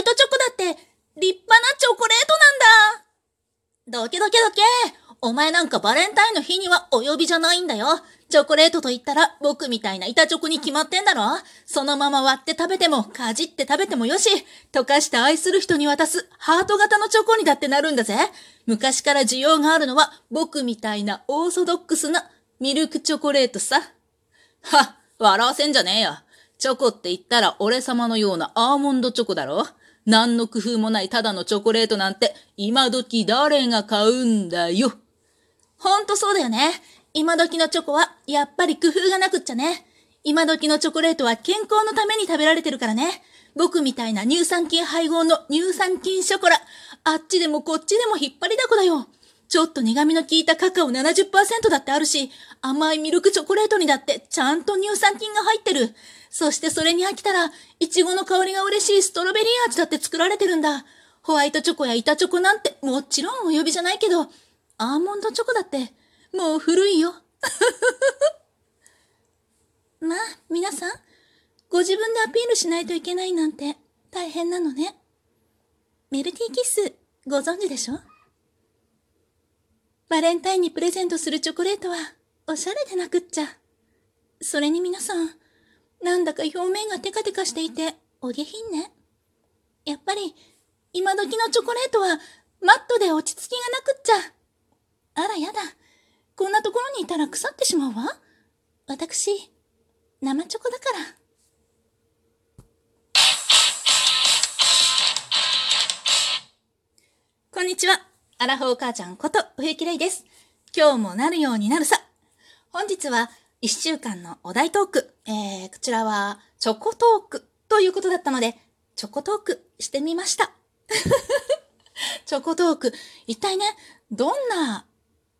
イトチョコだって立派なチョコレートなんだ。どけどけどけ。お前なんかバレンタインの日にはお呼びじゃないんだよ。チョコレートと言ったら僕みたいな板チョコに決まってんだろそのまま割って食べても、かじって食べてもよし、溶かして愛する人に渡すハート型のチョコにだってなるんだぜ。昔から需要があるのは僕みたいなオーソドックスなミルクチョコレートさ。は、笑わせんじゃねえよ。チョコって言ったら俺様のようなアーモンドチョコだろ何の工夫もないただのチョコレートなんて今時誰が買うんだよ。ほんとそうだよね。今時のチョコはやっぱり工夫がなくっちゃね。今時のチョコレートは健康のために食べられてるからね。僕みたいな乳酸菌配合の乳酸菌ショコラ。あっちでもこっちでも引っ張りだこだよ。ちょっと苦味の効いたカカオ70%だってあるし、甘いミルクチョコレートにだってちゃんと乳酸菌が入ってる。そしてそれに飽きたら、イチゴの香りが嬉しいストロベリー味だって作られてるんだ。ホワイトチョコや板チョコなんてもちろんお呼びじゃないけど、アーモンドチョコだってもう古いよ。まあ、皆さん、ご自分でアピールしないといけないなんて大変なのね。メルティーキッス、ご存知でしょ？バレンタインにプレゼントするチョコレートは、おしゃれでなくっちゃ。それに皆さん、なんだか表面がテカテカしていて、お下品ね。やっぱり、今時のチョコレートは、マットで落ち着きがなくっちゃ。あらやだ。こんなところにいたら腐ってしまうわ。私、生チョコだから。アラフォー母ちゃんこと冬木玲です。今日もなるようになるさ。本日は1週間のお題トーク。えー、こちらはチョコトークということだったので、チョコトークしてみました。チョコトーク。一体ね、どんな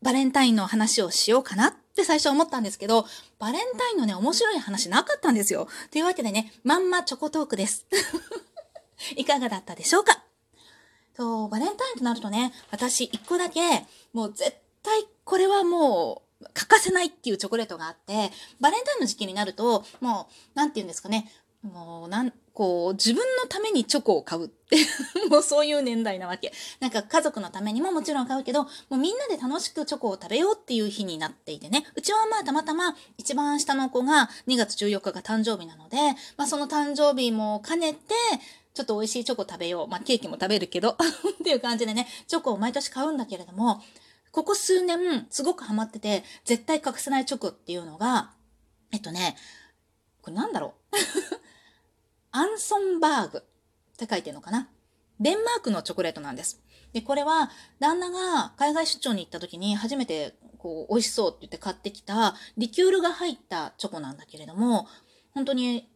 バレンタインの話をしようかなって最初思ったんですけど、バレンタインのね、面白い話なかったんですよ。というわけでね、まんまチョコトークです。いかがだったでしょうか？と、バレンタインとなるとね、私一個だけ、もう絶対これはもう欠かせないっていうチョコレートがあって、バレンタインの時期になると、もう、なんて言うんですかね、もう、なん、こう、自分のためにチョコを買うってもうそういう年代なわけ。なんか家族のためにももちろん買うけど、もうみんなで楽しくチョコを食べようっていう日になっていてね。うちはまあたまたま一番下の子が2月14日が誕生日なので、まあその誕生日も兼ねて、ちょっと美味しいチョコ食べよう。まあ、ケーキも食べるけど っていう感じでね、チョコを毎年買うんだけれども、ここ数年、すごくハマってて、絶対欠かせないチョコっていうのが、えっとね、これなんだろう？アンソンバーグって書いてるのかな？デンマークのチョコレートなんです。で、これは、旦那が海外出張に行った時に初めて、こう、美味しそうって言って買ってきた、リキュールが入ったチョコなんだけれども、本当に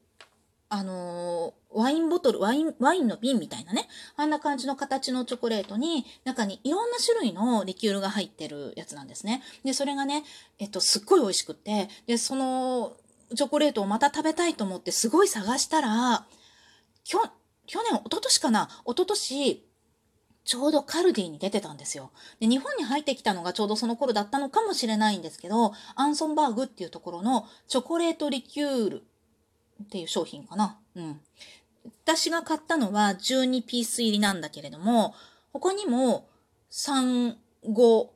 あのー、ワインボトル、ワイン、ワインの瓶みたいなね、あんな感じの形のチョコレートに、中にいろんな種類のリキュールが入ってるやつなんですね。で、それがね、えっと、すっごい美味しくって、で、その、チョコレートをまた食べたいと思ってすごい探したら、きょ、去年、一昨年かな？一昨年、ちょうどカルディに出てたんですよ。で、日本に入ってきたのがちょうどその頃だったのかもしれないんですけど、アンソンバーグっていうところのチョコレートリキュールっていう商品かな？うん。私が買ったのは12ピース入りなんだけれども、他にも3、5、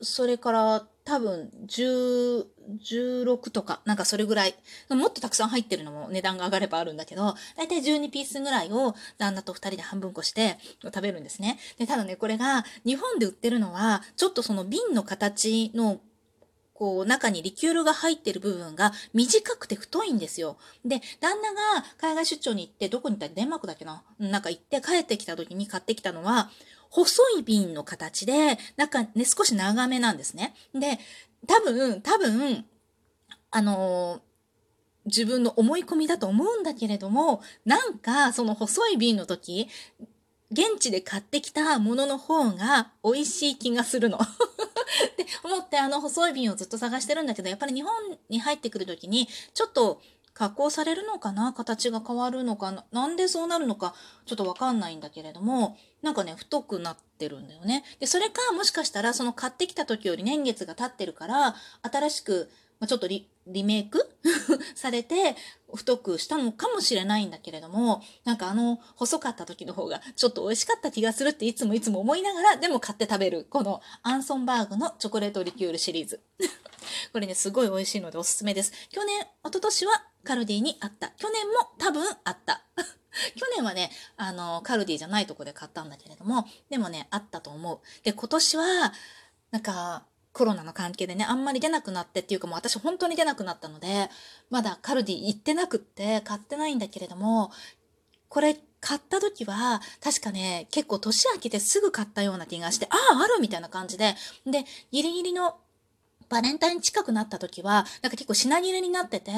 それから多分10、16とか、なんかそれぐらい、もっとたくさん入ってるのも値段が上がればあるんだけど、だいたい12ピースぐらいを旦那と2人で半分こして食べるんですね。で、ただね、これが日本で売ってるのは、ちょっとその瓶の形のこう、中にリキュールが入ってる部分が短くて太いんですよ。で、旦那が海外出張に行って、どこに行ったデンマークだっけな？なんか行って帰ってきた時に買ってきたのは、細い瓶の形で、なんかね、少し長めなんですね。で、多分、多分、あのー自分の思い込みだと思うんだけれども、なんかその細い瓶の時、現地で買ってきたものの方が美味しい気がするの。って思ってあの細い瓶をずっと探してるんだけど、やっぱり日本に入ってくるときに、ちょっと加工されるのかな？形が変わるのか？ななんでそうなるのか？ちょっとわかんないんだけれども、なんかね、太くなってるんだよね。で、それかもしかしたらその買ってきた時より年月が経ってるから、新しくまあ、ちょっとリメイク？されて太くしたのかもしれないんだけれども、なんかあの細かった時の方がちょっと美味しかった気がするっていつもいつも思いながら、でも買って食べる、このアンソンバーグのチョコレートリキュールシリーズ。これね、すごい美味しいのでおすすめです。去年、一昨年はカルディにあった。去年も多分あった。去年はね、あの、カルディじゃないとこで買ったんだけれども、でもね、あったと思う。で、今年は、なんか、コロナの関係でね、あんまり出なくなってっていうかもう私本当に出なくなったので、まだカルディ行ってなくって買ってないんだけれども、これ買った時は、確かね、結構年明けてすぐ買ったような気がして、ああ、あるみたいな感じで、で、ギリギリのバレンタイン近くなった時は、なんか結構品切れになってて、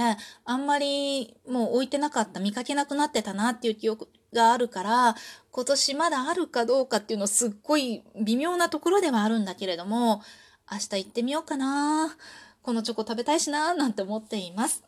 あんまりもう置いてなかった、見かけなくなってたなっていう記憶があるから、今年まだあるかどうかっていうのすっごい微妙なところではあるんだけれども、明日行ってみようかな。このチョコ食べたいしな、なんて思っています。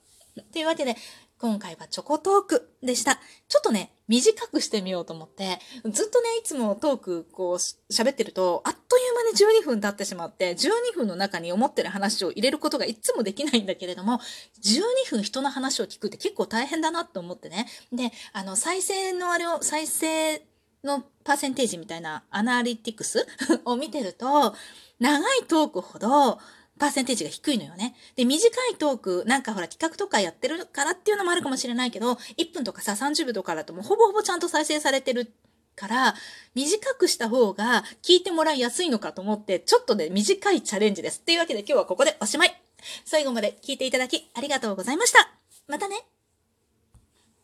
というわけで、今回はチョコトークでした。ちょっとね、短くしてみようと思って、ずっとね、いつもトークこう喋ってると、あっという間に12分経ってしまって、12分の中に思ってる話を入れることがいつもできないんだけれども、12分人の話を聞くって結構大変だなと思ってね。で、あの、再生のあれを、再生のパーセンテージみたいなアナリティクス？を見てると、長いトークほど、パーセンテージが低いのよね。で、短いトーク、なんかほら企画とかやってるからっていうのもあるかもしれないけど、1分とかさ、30秒とかだともうほぼほぼちゃんと再生されてるから、短くした方が聞いてもらいやすいのかと思って、ちょっとね、短いチャレンジです。というわけで今日はここでおしまい。最後まで聞いていただきありがとうございました。またね。